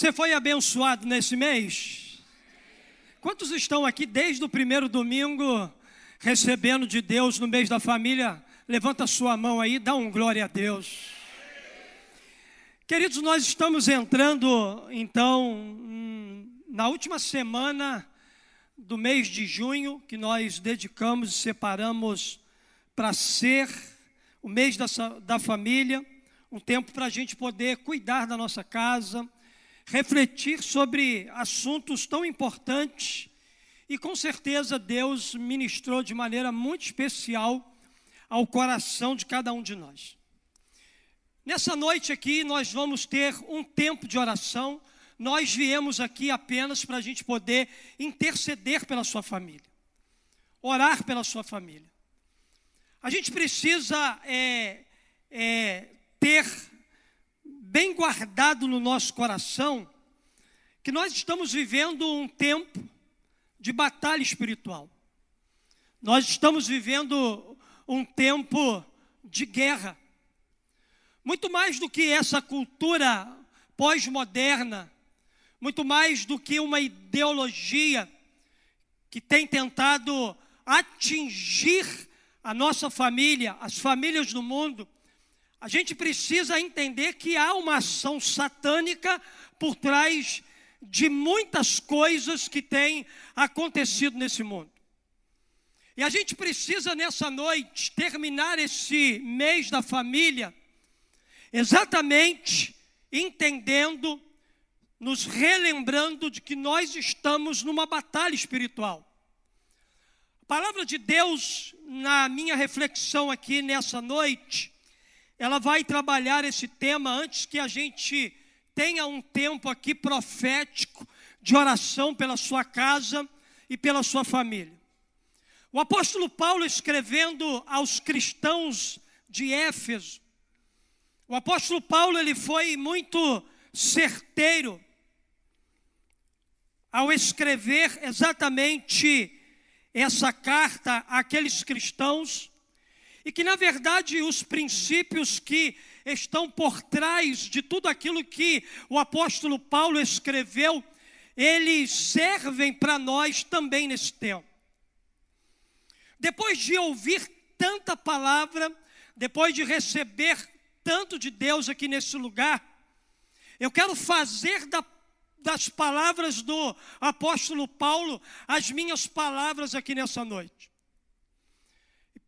Você foi abençoado nesse mês? Quantos estão aqui desde o primeiro domingo recebendo de Deus no mês da família? Levanta sua mão aí, dá um glória a Deus. Queridos, nós estamos entrando então hum, na última semana do mês de junho, que nós dedicamos e separamos para ser o mês da, da família, um tempo para a gente poder cuidar da nossa casa, refletir sobre assuntos tão importantes e com certeza Deus ministrou de maneira muito especial ao coração de cada um de nós. Nessa noite aqui nós vamos ter um tempo de oração. Nós viemos aqui apenas para a gente poder interceder pela sua família, orar pela sua família. A gente precisa é, é, ter bem guardado no nosso coração que nós estamos vivendo um tempo de batalha espiritual. Nós estamos vivendo um tempo de guerra. Muito mais do que essa cultura pós-moderna, muito mais do que uma ideologia que tem tentado atingir a nossa família, as famílias do mundo, a gente precisa entender que há uma ação satânica por trás de muitas coisas que têm acontecido nesse mundo. E a gente precisa nessa noite terminar esse mês da família exatamente entendendo, nos relembrando de que nós estamos numa batalha espiritual. A palavra de Deus, na minha reflexão aqui nessa noite, ela vai trabalhar esse tema antes que a gente tenha um tempo aqui profético de oração pela sua casa e pela sua família. O apóstolo Paulo escrevendo aos cristãos de Éfeso, o apóstolo Paulo ele foi muito certeiro ao escrever exatamente essa carta àqueles cristãos e que, na verdade, os princípios que estão por trás de tudo aquilo que o apóstolo Paulo escreveu, eles servem para nós também nesse tempo. Depois de ouvir tanta palavra, depois de receber tanto de Deus aqui nesse lugar, eu quero fazer da, das palavras do apóstolo Paulo as minhas palavras aqui nessa noite.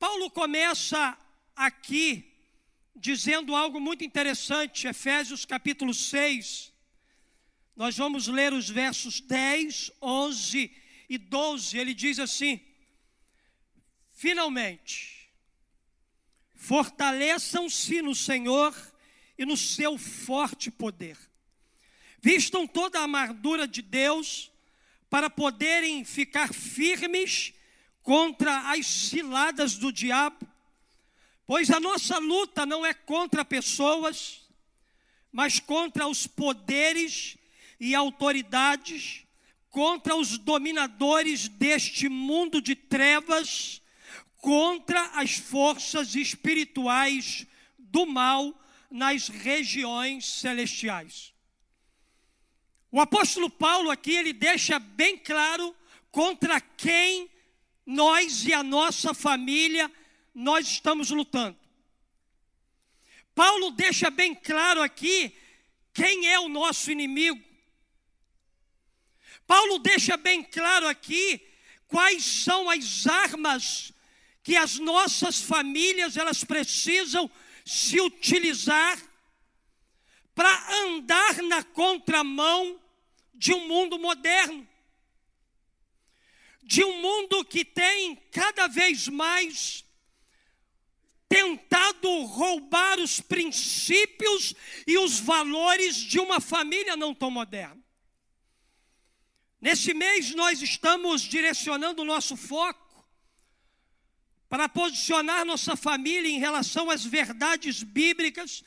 Paulo começa aqui dizendo algo muito interessante, Efésios capítulo 6. Nós vamos ler os versos 10, 11 e 12. Ele diz assim: Finalmente, fortaleçam-se no Senhor e no seu forte poder. Vistam toda a armadura de Deus para poderem ficar firmes contra as ciladas do diabo, pois a nossa luta não é contra pessoas, mas contra os poderes e autoridades, contra os dominadores deste mundo de trevas, contra as forças espirituais do mal nas regiões celestiais. O apóstolo Paulo aqui ele deixa bem claro contra quem nós e a nossa família, nós estamos lutando. Paulo deixa bem claro aqui quem é o nosso inimigo. Paulo deixa bem claro aqui quais são as armas que as nossas famílias elas precisam se utilizar para andar na contramão de um mundo moderno de um mundo que tem cada vez mais tentado roubar os princípios e os valores de uma família não tão moderna. Nesse mês nós estamos direcionando o nosso foco para posicionar nossa família em relação às verdades bíblicas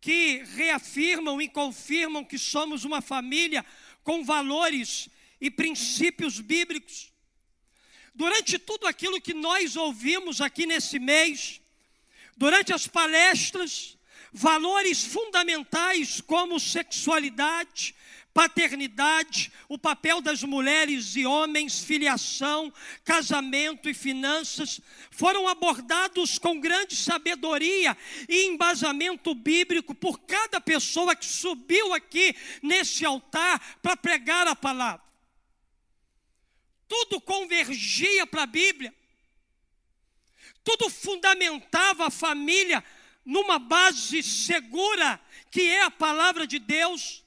que reafirmam e confirmam que somos uma família com valores e princípios bíblicos. Durante tudo aquilo que nós ouvimos aqui nesse mês, durante as palestras, valores fundamentais como sexualidade, paternidade, o papel das mulheres e homens, filiação, casamento e finanças, foram abordados com grande sabedoria e embasamento bíblico por cada pessoa que subiu aqui nesse altar para pregar a palavra. Tudo convergia para a Bíblia, tudo fundamentava a família numa base segura, que é a palavra de Deus.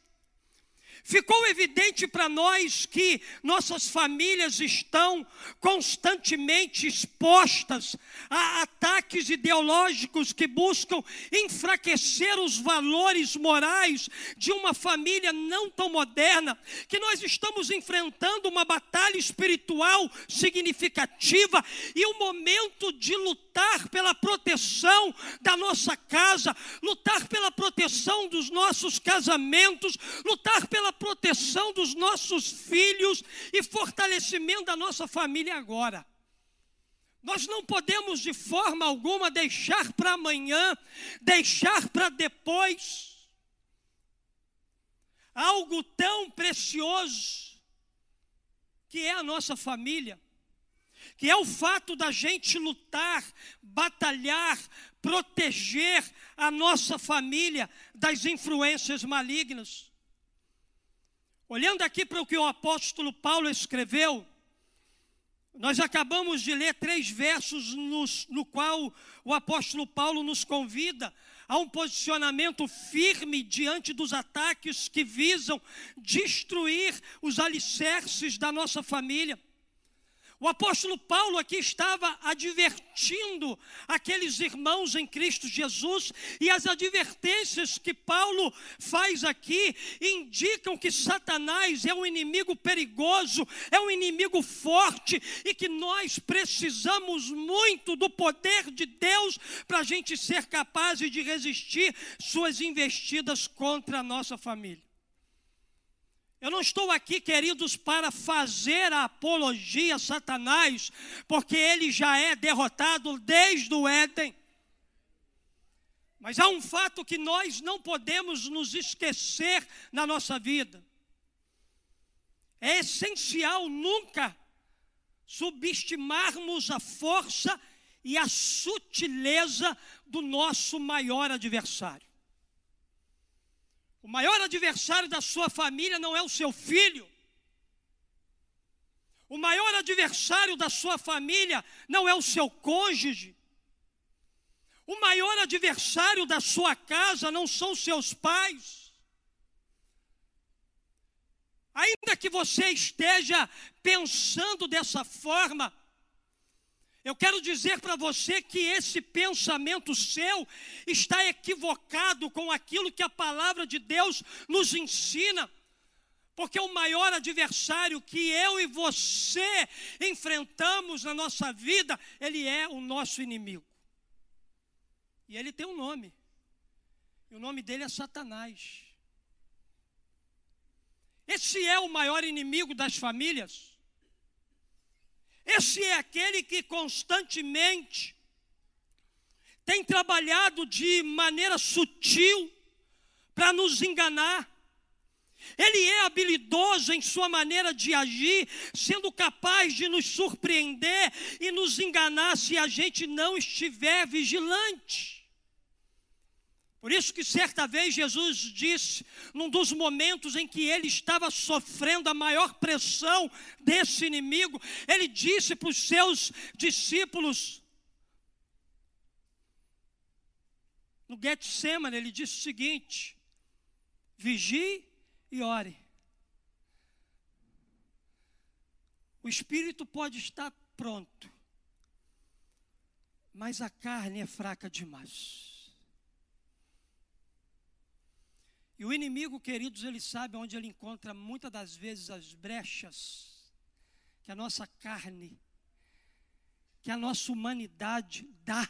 Ficou evidente para nós que nossas famílias estão constantemente expostas a ataques ideológicos que buscam enfraquecer os valores morais de uma família não tão moderna, que nós estamos enfrentando uma batalha espiritual significativa e o momento de lutar pela proteção da nossa casa, lutar pela proteção dos nossos casamentos, lutar pela proteção dos nossos filhos e fortalecimento da nossa família agora. Nós não podemos de forma alguma deixar para amanhã, deixar para depois algo tão precioso que é a nossa família, que é o fato da gente lutar, batalhar, proteger a nossa família das influências malignas. Olhando aqui para o que o apóstolo Paulo escreveu, nós acabamos de ler três versos nos, no qual o apóstolo Paulo nos convida a um posicionamento firme diante dos ataques que visam destruir os alicerces da nossa família. O apóstolo Paulo aqui estava advertindo aqueles irmãos em Cristo Jesus, e as advertências que Paulo faz aqui indicam que Satanás é um inimigo perigoso, é um inimigo forte, e que nós precisamos muito do poder de Deus para a gente ser capaz de resistir suas investidas contra a nossa família. Eu não estou aqui, queridos, para fazer a apologia a Satanás, porque ele já é derrotado desde o Éden. Mas há um fato que nós não podemos nos esquecer na nossa vida. É essencial nunca subestimarmos a força e a sutileza do nosso maior adversário. O maior adversário da sua família não é o seu filho. O maior adversário da sua família não é o seu cônjuge. O maior adversário da sua casa não são seus pais. Ainda que você esteja pensando dessa forma, eu quero dizer para você que esse pensamento seu está equivocado com aquilo que a palavra de Deus nos ensina. Porque o maior adversário que eu e você enfrentamos na nossa vida, ele é o nosso inimigo. E ele tem um nome. E o nome dele é Satanás. Esse é o maior inimigo das famílias. Esse é aquele que constantemente tem trabalhado de maneira sutil para nos enganar. Ele é habilidoso em sua maneira de agir, sendo capaz de nos surpreender e nos enganar se a gente não estiver vigilante. Por isso que certa vez Jesus disse, num dos momentos em que ele estava sofrendo a maior pressão desse inimigo, ele disse para os seus discípulos, no Getsemane, ele disse o seguinte: vigie e ore. O espírito pode estar pronto, mas a carne é fraca demais. E o inimigo, queridos, ele sabe onde ele encontra muitas das vezes as brechas que a nossa carne, que a nossa humanidade dá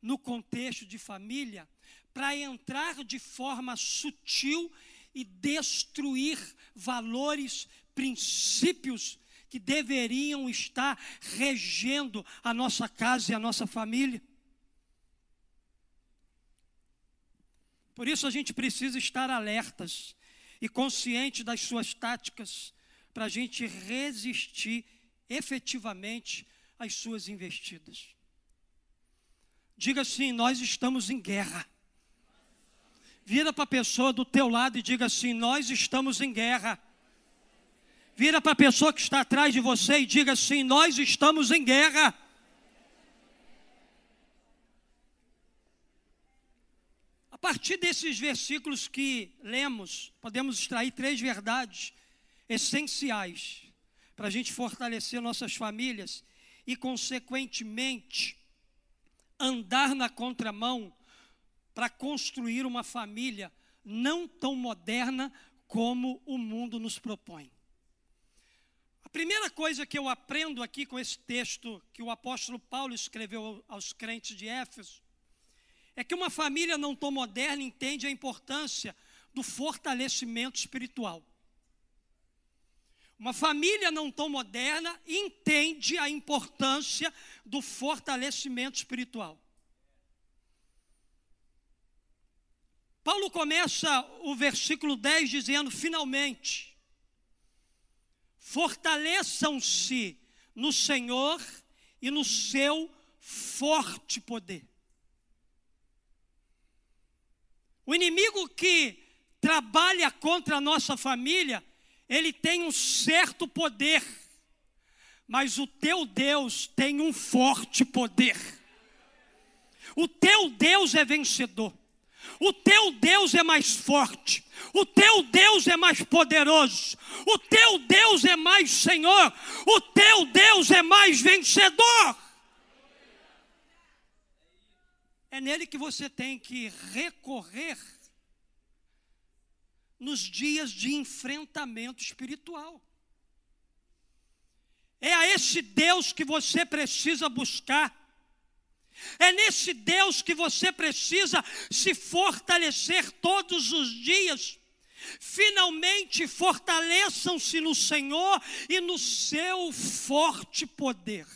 no contexto de família, para entrar de forma sutil e destruir valores, princípios que deveriam estar regendo a nossa casa e a nossa família. Por isso a gente precisa estar alertas e consciente das suas táticas para a gente resistir efetivamente às suas investidas. Diga assim: nós estamos em guerra. Vira para a pessoa do teu lado e diga assim: nós estamos em guerra. Vira para a pessoa que está atrás de você e diga assim: nós estamos em guerra. Partir desses versículos que lemos, podemos extrair três verdades essenciais para a gente fortalecer nossas famílias e, consequentemente, andar na contramão para construir uma família não tão moderna como o mundo nos propõe. A primeira coisa que eu aprendo aqui com esse texto que o apóstolo Paulo escreveu aos crentes de Éfeso é que uma família não tão moderna entende a importância do fortalecimento espiritual. Uma família não tão moderna entende a importância do fortalecimento espiritual. Paulo começa o versículo 10 dizendo: finalmente, fortaleçam-se no Senhor e no seu forte poder. O inimigo que trabalha contra a nossa família ele tem um certo poder, mas o teu Deus tem um forte poder. O teu Deus é vencedor. O teu Deus é mais forte. O teu Deus é mais poderoso. O teu Deus é mais Senhor. O teu Deus é mais vencedor. É nele que você tem que recorrer nos dias de enfrentamento espiritual. É a esse Deus que você precisa buscar. É nesse Deus que você precisa se fortalecer todos os dias. Finalmente fortaleçam-se no Senhor e no seu forte poder.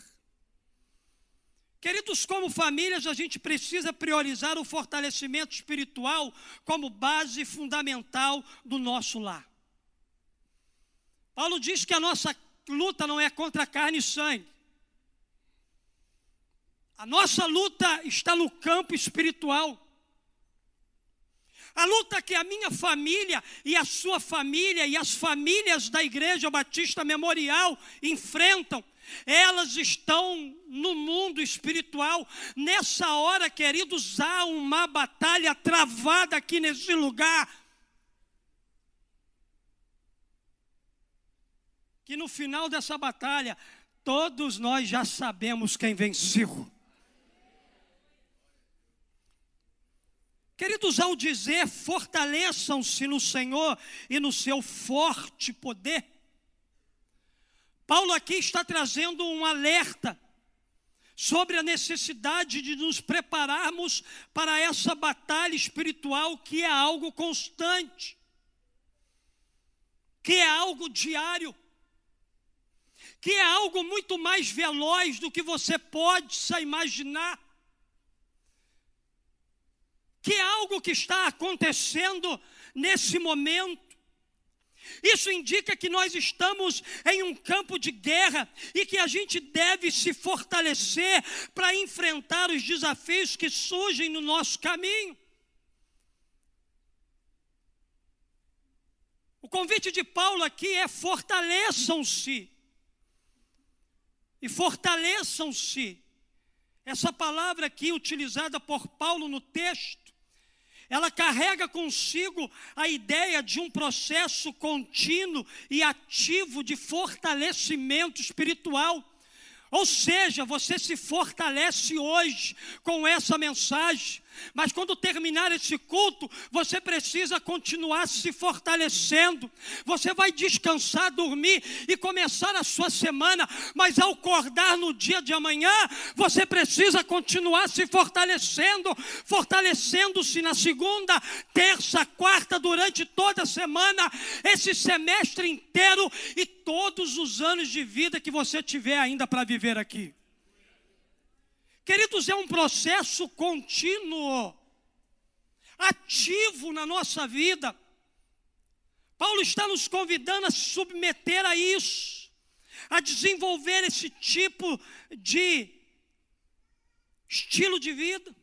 Queridos, como famílias, a gente precisa priorizar o fortalecimento espiritual como base fundamental do nosso lar. Paulo diz que a nossa luta não é contra carne e sangue. A nossa luta está no campo espiritual. A luta que a minha família e a sua família e as famílias da Igreja Batista Memorial enfrentam elas estão no mundo espiritual. Nessa hora, queridos, há uma batalha travada aqui nesse lugar. Que no final dessa batalha, todos nós já sabemos quem venceu. Queridos, ao dizer fortaleçam-se no Senhor e no seu forte poder, Paulo aqui está trazendo um alerta sobre a necessidade de nos prepararmos para essa batalha espiritual que é algo constante, que é algo diário, que é algo muito mais veloz do que você pode imaginar, que é algo que está acontecendo nesse momento. Isso indica que nós estamos em um campo de guerra e que a gente deve se fortalecer para enfrentar os desafios que surgem no nosso caminho. O convite de Paulo aqui é fortaleçam-se. E fortaleçam-se. Essa palavra aqui utilizada por Paulo no texto ela carrega consigo a ideia de um processo contínuo e ativo de fortalecimento espiritual. Ou seja, você se fortalece hoje com essa mensagem, mas quando terminar esse culto, você precisa continuar se fortalecendo. Você vai descansar, dormir e começar a sua semana, mas ao acordar no dia de amanhã, você precisa continuar se fortalecendo, fortalecendo-se na segunda, terça, quarta, durante toda a semana, esse semestre inteiro e todos os anos de vida que você tiver ainda para viver aqui. Queridos, é um processo contínuo, ativo na nossa vida. Paulo está nos convidando a se submeter a isso, a desenvolver esse tipo de estilo de vida.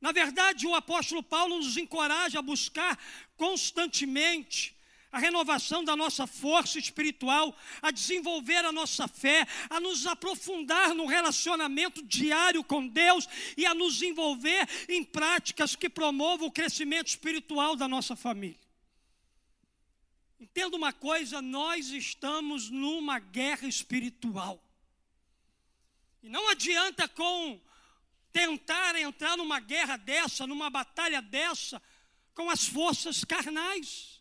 Na verdade, o apóstolo Paulo nos encoraja a buscar constantemente a renovação da nossa força espiritual, a desenvolver a nossa fé, a nos aprofundar no relacionamento diário com Deus e a nos envolver em práticas que promovam o crescimento espiritual da nossa família. Entenda uma coisa: nós estamos numa guerra espiritual. E não adianta com tentar entrar numa guerra dessa, numa batalha dessa, com as forças carnais.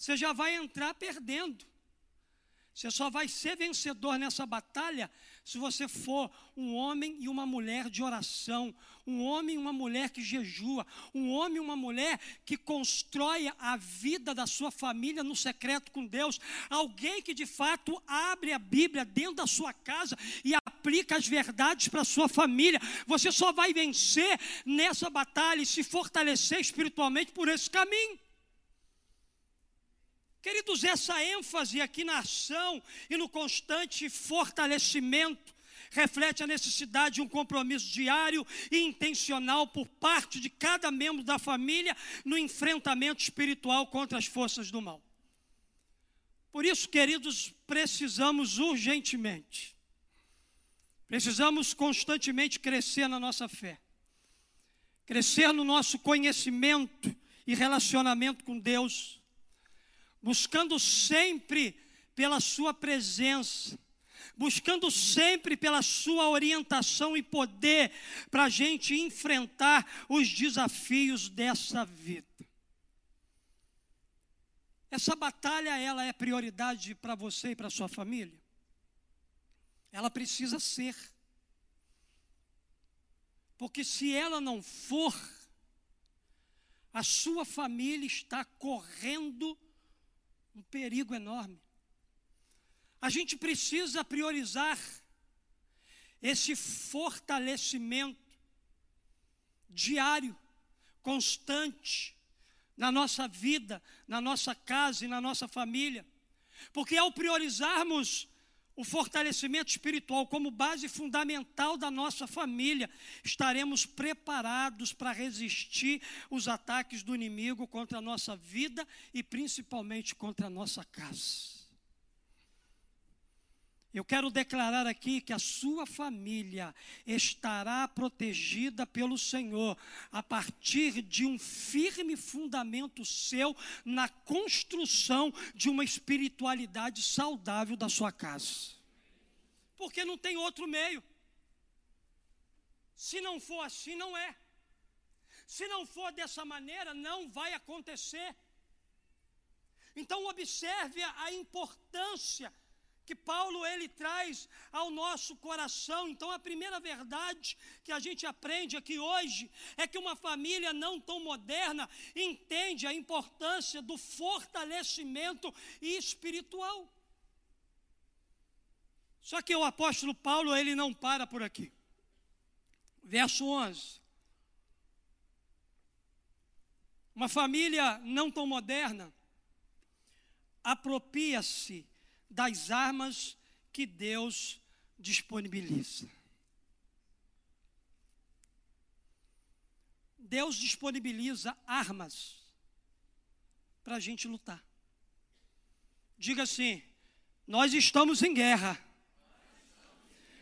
Você já vai entrar perdendo. Você só vai ser vencedor nessa batalha se você for um homem e uma mulher de oração, um homem e uma mulher que jejua, um homem e uma mulher que constrói a vida da sua família no secreto com Deus, alguém que de fato abre a Bíblia dentro da sua casa e aplica as verdades para a sua família. Você só vai vencer nessa batalha e se fortalecer espiritualmente por esse caminho. Queridos, essa ênfase aqui na ação e no constante fortalecimento reflete a necessidade de um compromisso diário e intencional por parte de cada membro da família no enfrentamento espiritual contra as forças do mal. Por isso, queridos, precisamos urgentemente, precisamos constantemente crescer na nossa fé, crescer no nosso conhecimento e relacionamento com Deus buscando sempre pela Sua presença, buscando sempre pela Sua orientação e poder para a gente enfrentar os desafios dessa vida. Essa batalha, ela é prioridade para você e para sua família? Ela precisa ser. Porque se ela não for, a sua família está correndo um perigo enorme. A gente precisa priorizar esse fortalecimento diário, constante, na nossa vida, na nossa casa e na nossa família. Porque ao priorizarmos o fortalecimento espiritual como base fundamental da nossa família, estaremos preparados para resistir os ataques do inimigo contra a nossa vida e principalmente contra a nossa casa. Eu quero declarar aqui que a sua família estará protegida pelo Senhor a partir de um firme fundamento seu na construção de uma espiritualidade saudável da sua casa. Porque não tem outro meio. Se não for assim, não é. Se não for dessa maneira, não vai acontecer. Então observe a importância que Paulo ele traz ao nosso coração. Então a primeira verdade que a gente aprende aqui hoje é que uma família não tão moderna entende a importância do fortalecimento espiritual. Só que o apóstolo Paulo ele não para por aqui. Verso 11. Uma família não tão moderna apropria-se das armas que Deus disponibiliza. Deus disponibiliza armas para a gente lutar. Diga assim: nós estamos em guerra.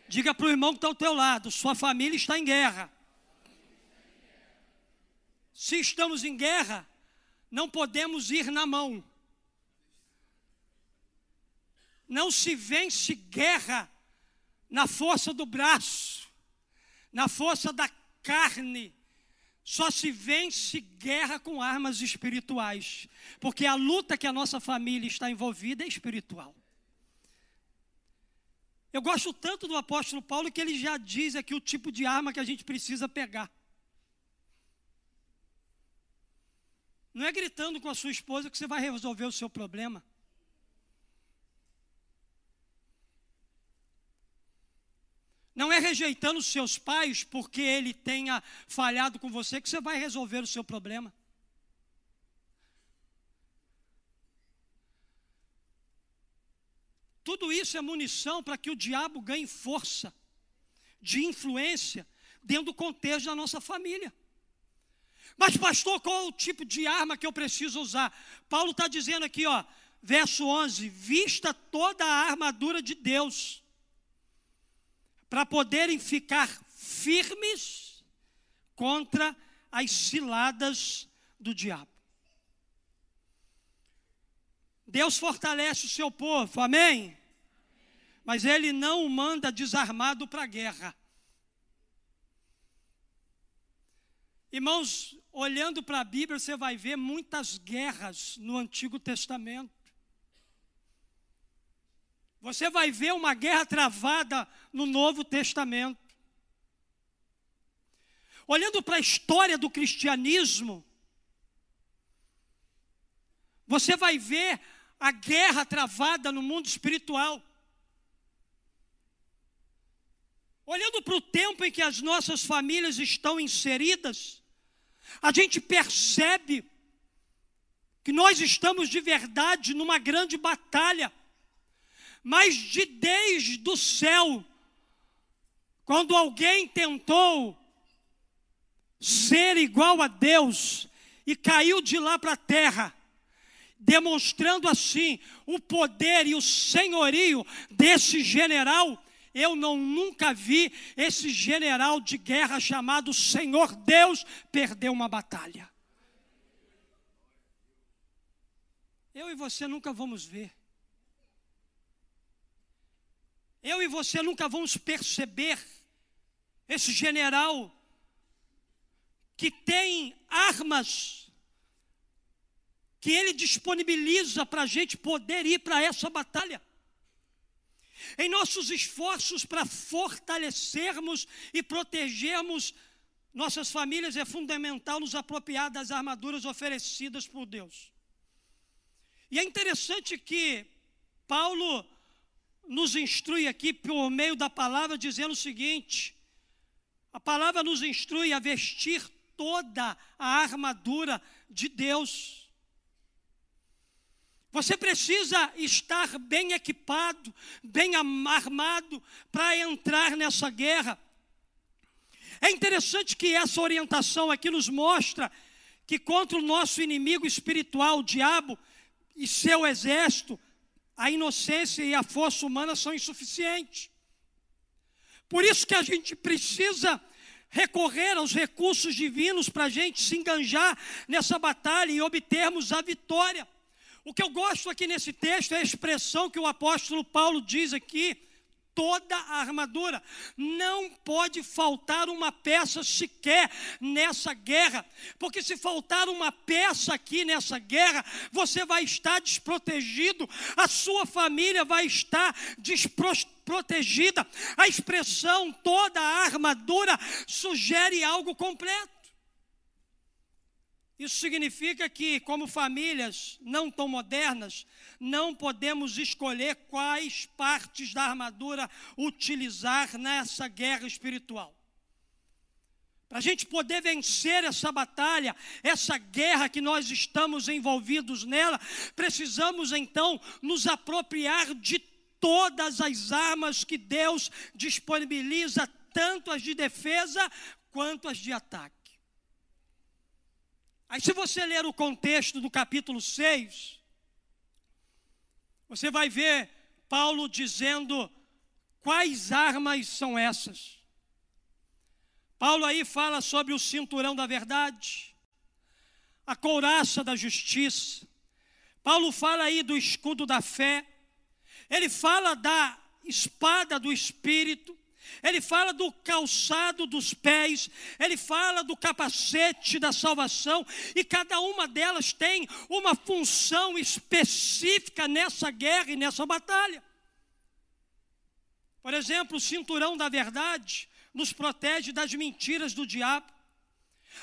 Diga para o irmão que está ao teu lado: sua família está em guerra. Se estamos em guerra, não podemos ir na mão. Não se vence guerra na força do braço, na força da carne. Só se vence guerra com armas espirituais, porque a luta que a nossa família está envolvida é espiritual. Eu gosto tanto do apóstolo Paulo que ele já diz aqui o tipo de arma que a gente precisa pegar. Não é gritando com a sua esposa que você vai resolver o seu problema. Não é rejeitando seus pais porque ele tenha falhado com você que você vai resolver o seu problema. Tudo isso é munição para que o diabo ganhe força de influência dentro do contexto da nossa família. Mas, pastor, qual o tipo de arma que eu preciso usar? Paulo está dizendo aqui, ó, verso 11: vista toda a armadura de Deus para poderem ficar firmes contra as ciladas do diabo. Deus fortalece o seu povo, amém? Mas Ele não o manda desarmado para a guerra. Irmãos, olhando para a Bíblia, você vai ver muitas guerras no Antigo Testamento. Você vai ver uma guerra travada no Novo Testamento. Olhando para a história do cristianismo, você vai ver a guerra travada no mundo espiritual. Olhando para o tempo em que as nossas famílias estão inseridas, a gente percebe que nós estamos de verdade numa grande batalha, mas de desde o céu, quando alguém tentou ser igual a Deus e caiu de lá para a terra, demonstrando assim o poder e o senhorio desse general eu não nunca vi esse general de guerra chamado Senhor Deus perder uma batalha. Eu e você nunca vamos ver. Eu e você nunca vamos perceber esse general que tem armas que ele disponibiliza para a gente poder ir para essa batalha. Em nossos esforços para fortalecermos e protegermos nossas famílias, é fundamental nos apropriar das armaduras oferecidas por Deus. E é interessante que Paulo nos instrui aqui por meio da palavra, dizendo o seguinte: a palavra nos instrui a vestir toda a armadura de Deus. Você precisa estar bem equipado, bem armado para entrar nessa guerra. É interessante que essa orientação aqui nos mostra que contra o nosso inimigo espiritual, o diabo e seu exército, a inocência e a força humana são insuficientes. Por isso que a gente precisa recorrer aos recursos divinos para a gente se enganjar nessa batalha e obtermos a vitória. O que eu gosto aqui nesse texto é a expressão que o apóstolo Paulo diz aqui, toda a armadura. Não pode faltar uma peça sequer nessa guerra, porque se faltar uma peça aqui nessa guerra, você vai estar desprotegido, a sua família vai estar desprotegida. A expressão toda a armadura sugere algo completo. Isso significa que, como famílias não tão modernas, não podemos escolher quais partes da armadura utilizar nessa guerra espiritual. Para a gente poder vencer essa batalha, essa guerra que nós estamos envolvidos nela, precisamos então nos apropriar de todas as armas que Deus disponibiliza, tanto as de defesa quanto as de ataque. Aí, se você ler o contexto do capítulo 6, você vai ver Paulo dizendo quais armas são essas. Paulo aí fala sobre o cinturão da verdade, a couraça da justiça. Paulo fala aí do escudo da fé. Ele fala da espada do espírito ele fala do calçado dos pés, ele fala do capacete da salvação, e cada uma delas tem uma função específica nessa guerra e nessa batalha. Por exemplo, o cinturão da verdade nos protege das mentiras do diabo.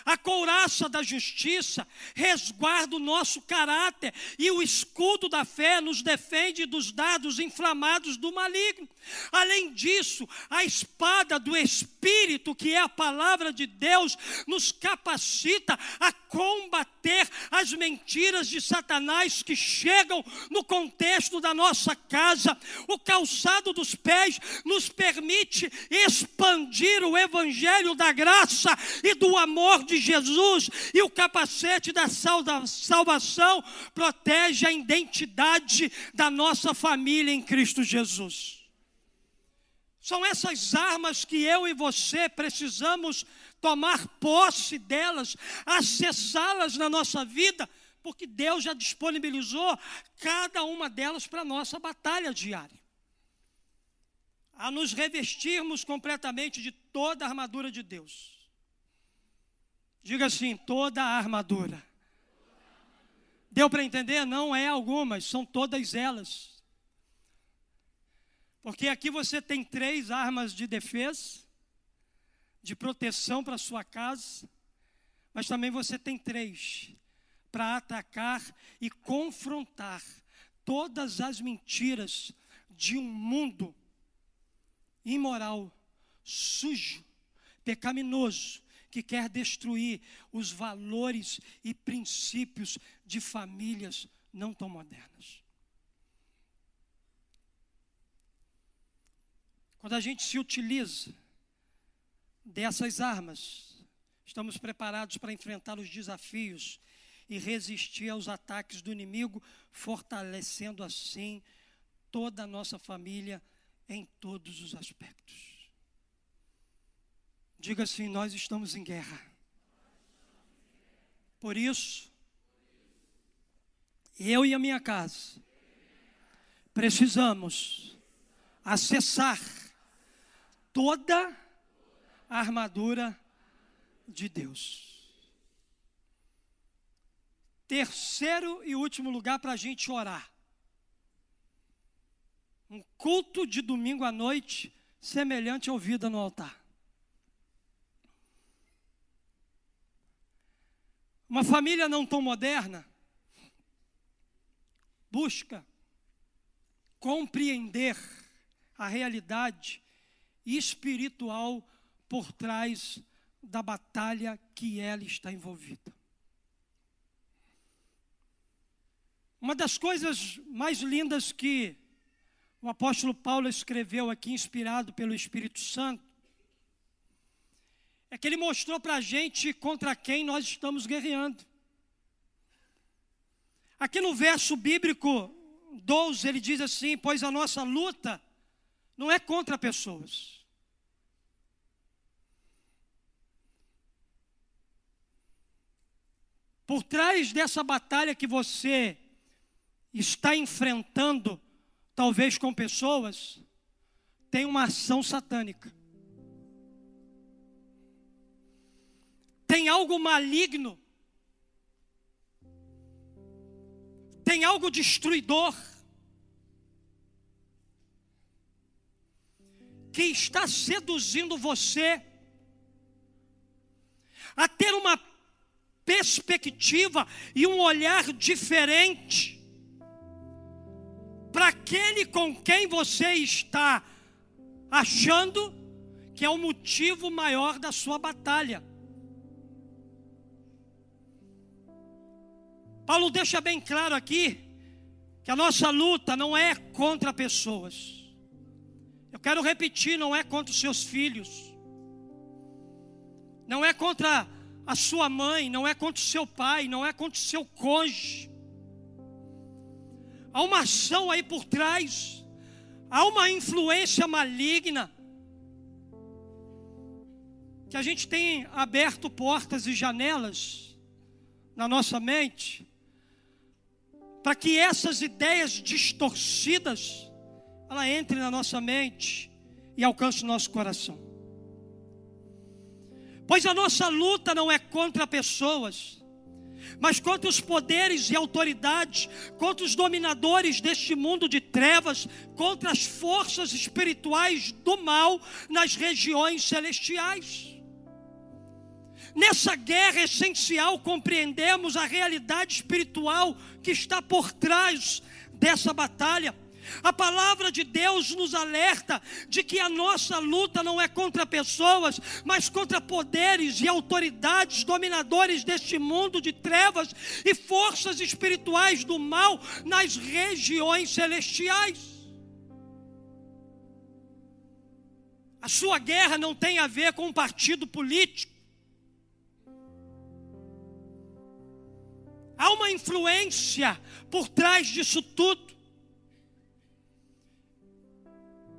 A couraça da justiça resguarda o nosso caráter e o escudo da fé nos defende dos dados inflamados do maligno. Além disso, a espada do Espírito, que é a palavra de Deus, nos capacita a combater as mentiras de Satanás que chegam no contexto da nossa casa. O calçado dos pés nos permite expandir o evangelho da graça e do amor de Jesus, e o capacete da salvação protege a identidade da nossa família em Cristo Jesus. São essas armas que eu e você precisamos tomar posse delas, acessá-las na nossa vida, porque Deus já disponibilizou cada uma delas para a nossa batalha diária. A nos revestirmos completamente de toda a armadura de Deus. Diga assim: toda a armadura. Deu para entender? Não é algumas, são todas elas. Porque aqui você tem três armas de defesa, de proteção para sua casa, mas também você tem três para atacar e confrontar todas as mentiras de um mundo imoral, sujo, pecaminoso, que quer destruir os valores e princípios de famílias não tão modernas. Quando a gente se utiliza dessas armas, estamos preparados para enfrentar os desafios e resistir aos ataques do inimigo, fortalecendo assim toda a nossa família em todos os aspectos. Diga assim: nós estamos em guerra. Por isso, eu e a minha casa precisamos acessar toda a armadura de Deus. Terceiro e último lugar para a gente orar. Um culto de domingo à noite, semelhante ao vida no altar. Uma família não tão moderna busca compreender a realidade espiritual por trás da batalha que ela está envolvida. Uma das coisas mais lindas que o apóstolo Paulo escreveu aqui, inspirado pelo Espírito Santo, é que ele mostrou para a gente contra quem nós estamos guerreando. Aqui no verso bíblico 12, ele diz assim: Pois a nossa luta não é contra pessoas. Por trás dessa batalha que você está enfrentando, talvez com pessoas, tem uma ação satânica. Tem algo maligno. Tem algo destruidor que está seduzindo você a ter uma perspectiva e um olhar diferente para aquele com quem você está achando que é o motivo maior da sua batalha. Paulo deixa bem claro aqui que a nossa luta não é contra pessoas. Eu quero repetir: não é contra os seus filhos, não é contra a sua mãe, não é contra o seu pai, não é contra o seu cônjuge. Há uma ação aí por trás, há uma influência maligna, que a gente tem aberto portas e janelas na nossa mente, para que essas ideias distorcidas, ela entre na nossa mente e alcance o nosso coração. Pois a nossa luta não é contra pessoas, mas contra os poderes e autoridades, contra os dominadores deste mundo de trevas, contra as forças espirituais do mal nas regiões celestiais. Nessa guerra essencial compreendemos a realidade espiritual que está por trás dessa batalha. A palavra de Deus nos alerta de que a nossa luta não é contra pessoas, mas contra poderes e autoridades dominadores deste mundo de trevas e forças espirituais do mal nas regiões celestiais. A sua guerra não tem a ver com um partido político. Há uma influência por trás disso tudo.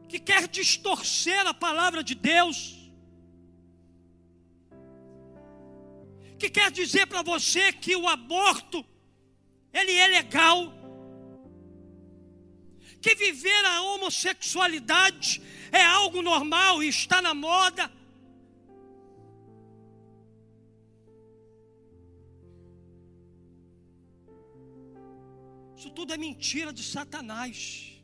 Que quer distorcer a palavra de Deus, que quer dizer para você que o aborto ele é legal, que viver a homossexualidade é algo normal e está na moda. Isso tudo é mentira de Satanás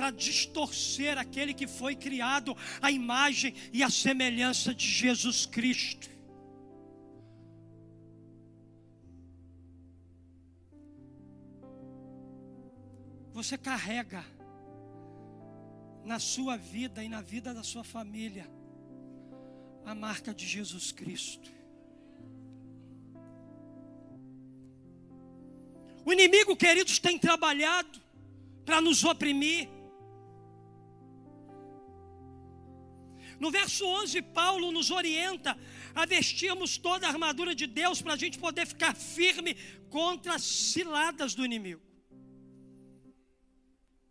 para distorcer aquele que foi criado à imagem e à semelhança de Jesus Cristo. Você carrega na sua vida e na vida da sua família a marca de Jesus Cristo. O inimigo, queridos, tem trabalhado para nos oprimir. No verso 11, Paulo nos orienta a vestirmos toda a armadura de Deus para a gente poder ficar firme contra as ciladas do inimigo.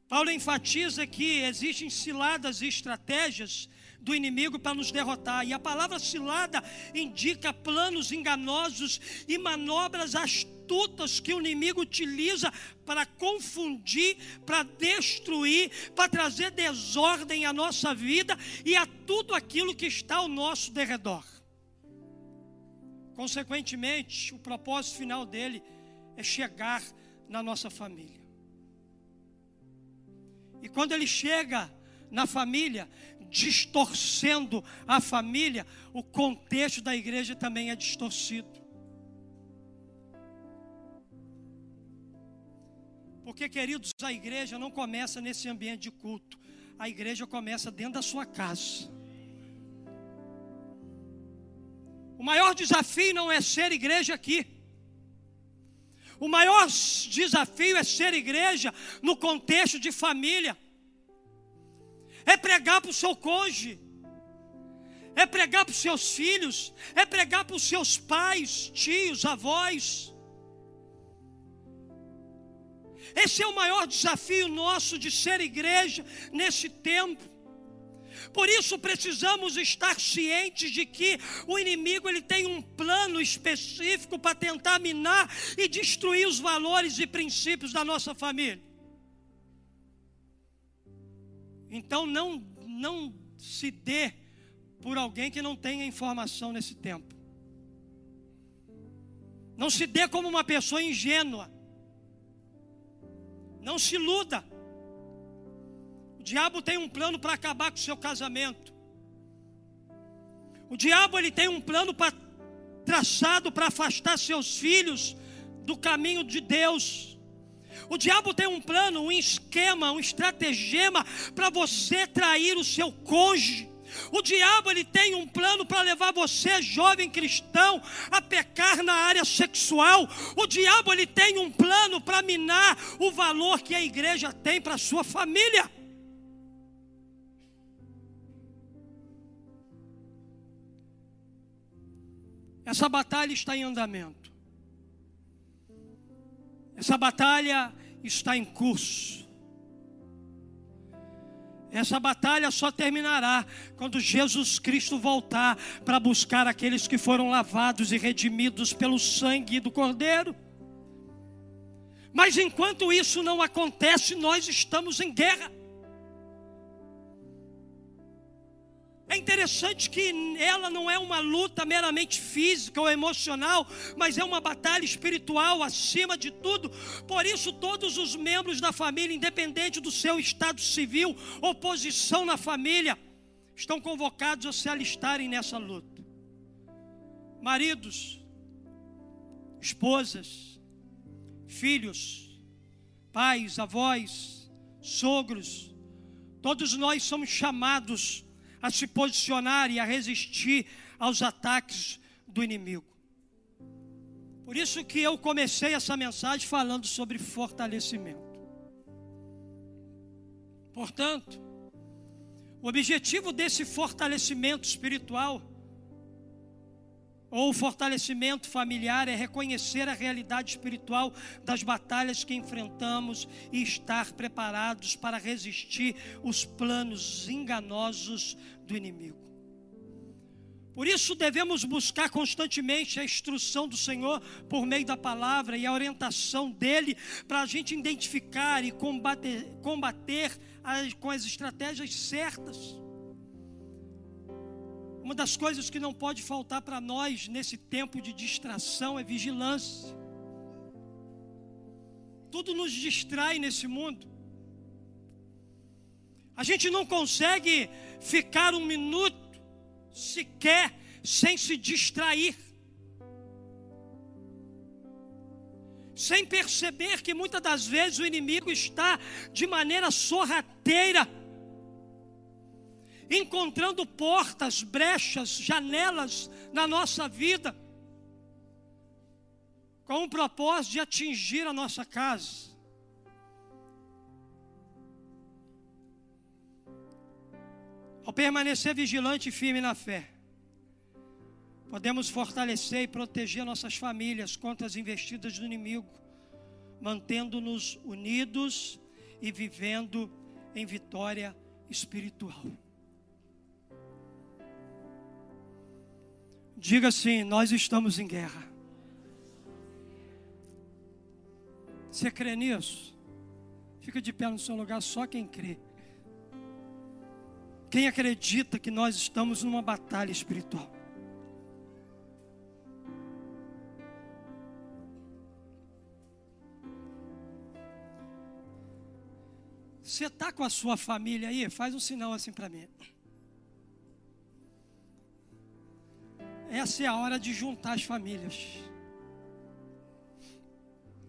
Paulo enfatiza que existem ciladas e estratégias do inimigo para nos derrotar. E a palavra cilada indica planos enganosos e manobras astutas que o inimigo utiliza para confundir, para destruir, para trazer desordem à nossa vida e a tudo aquilo que está ao nosso derredor. Consequentemente, o propósito final dele é chegar na nossa família. E quando ele chega na família, distorcendo a família, o contexto da igreja também é distorcido. Porque, queridos, a igreja não começa nesse ambiente de culto, a igreja começa dentro da sua casa. O maior desafio não é ser igreja aqui. O maior desafio é ser igreja no contexto de família é pregar para o seu cônjuge, é pregar para os seus filhos, é pregar para os seus pais, tios, avós. Esse é o maior desafio nosso de ser igreja nesse tempo. Por isso precisamos estar cientes de que o inimigo ele tem um plano específico para tentar minar e destruir os valores e princípios da nossa família. Então não, não se dê por alguém que não tenha informação nesse tempo. Não se dê como uma pessoa ingênua. Não se iluda. O diabo tem um plano para acabar com o seu casamento. O diabo ele tem um plano para traçado para afastar seus filhos do caminho de Deus. O diabo tem um plano, um esquema, um estratagema para você trair o seu cônjuge. O diabo ele tem um plano para levar você, jovem cristão, a pecar na área sexual. O diabo ele tem um plano para minar o valor que a igreja tem para sua família. Essa batalha está em andamento. Essa batalha está em curso. Essa batalha só terminará quando Jesus Cristo voltar para buscar aqueles que foram lavados e redimidos pelo sangue do Cordeiro. Mas enquanto isso não acontece, nós estamos em guerra. É interessante que ela não é uma luta meramente física ou emocional, mas é uma batalha espiritual acima de tudo. Por isso, todos os membros da família, independente do seu estado civil ou posição na família, estão convocados a se alistarem nessa luta. maridos, esposas, filhos, pais, avós, sogros, todos nós somos chamados a se posicionar e a resistir aos ataques do inimigo. Por isso que eu comecei essa mensagem falando sobre fortalecimento. Portanto, o objetivo desse fortalecimento espiritual ou fortalecimento familiar é reconhecer a realidade espiritual das batalhas que enfrentamos e estar preparados para resistir os planos enganosos do inimigo. Por isso devemos buscar constantemente a instrução do Senhor por meio da palavra e a orientação dele para a gente identificar e combater, combater as, com as estratégias certas. Uma das coisas que não pode faltar para nós nesse tempo de distração é vigilância. Tudo nos distrai nesse mundo. A gente não consegue ficar um minuto sequer sem se distrair. Sem perceber que muitas das vezes o inimigo está de maneira sorrateira encontrando portas, brechas, janelas na nossa vida, com o propósito de atingir a nossa casa. Ao permanecer vigilante e firme na fé, podemos fortalecer e proteger nossas famílias contra as investidas do inimigo, mantendo-nos unidos e vivendo em vitória espiritual. Diga assim: nós estamos em guerra. Você crê nisso? Fica de pé no seu lugar, só quem crê. Quem acredita que nós estamos numa batalha espiritual. Você está com a sua família aí? Faz um sinal assim para mim. Essa é a hora de juntar as famílias.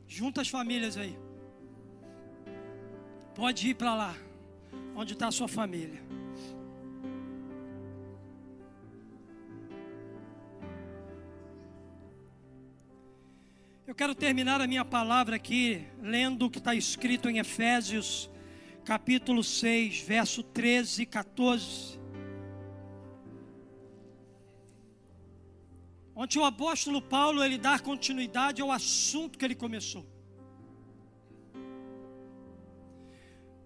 Junta as famílias aí. Pode ir para lá, onde está a sua família. Eu quero terminar a minha palavra aqui, lendo o que está escrito em Efésios, capítulo 6, verso 13 e 14. Onde o apóstolo Paulo ele dá continuidade ao assunto que ele começou.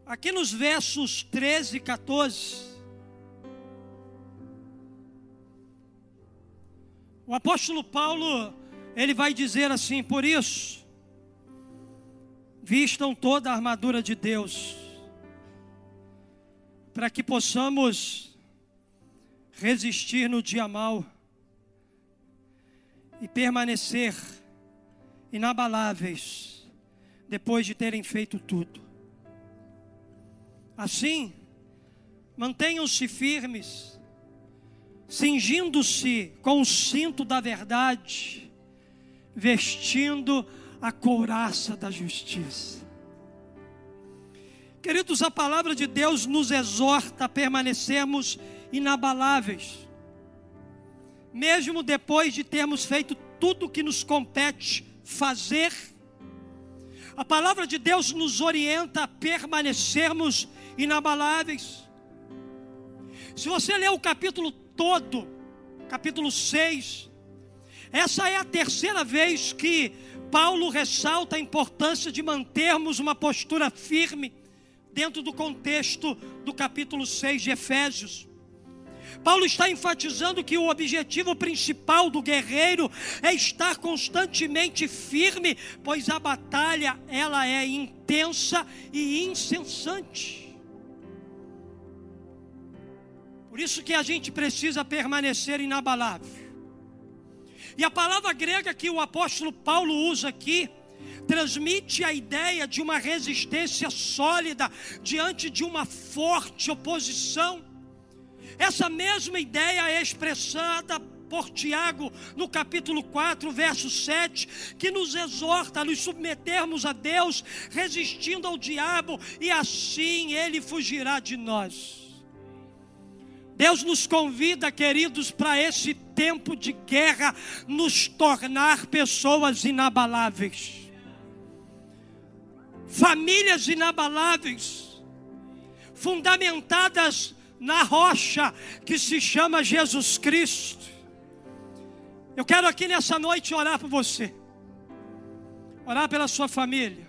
Aqui nos versos 13 e 14, o apóstolo Paulo ele vai dizer assim: por isso, vistam toda a armadura de Deus, para que possamos resistir no dia mau e permanecer inabaláveis depois de terem feito tudo. Assim, mantenham-se firmes, cingindo-se com o cinto da verdade, vestindo a couraça da justiça. Queridos, a palavra de Deus nos exorta a permanecermos inabaláveis mesmo depois de termos feito tudo o que nos compete fazer, a palavra de Deus nos orienta a permanecermos inabaláveis. Se você ler o capítulo todo, capítulo 6, essa é a terceira vez que Paulo ressalta a importância de mantermos uma postura firme dentro do contexto do capítulo 6 de Efésios. Paulo está enfatizando que o objetivo principal do guerreiro é estar constantemente firme, pois a batalha ela é intensa e incessante. Por isso que a gente precisa permanecer inabalável. E a palavra grega que o apóstolo Paulo usa aqui transmite a ideia de uma resistência sólida diante de uma forte oposição. Essa mesma ideia é expressada por Tiago no capítulo 4, verso 7, que nos exorta a nos submetermos a Deus, resistindo ao diabo, e assim ele fugirá de nós. Deus nos convida, queridos, para esse tempo de guerra, nos tornar pessoas inabaláveis, famílias inabaláveis, fundamentadas na rocha que se chama Jesus Cristo. Eu quero aqui nessa noite orar por você, orar pela sua família,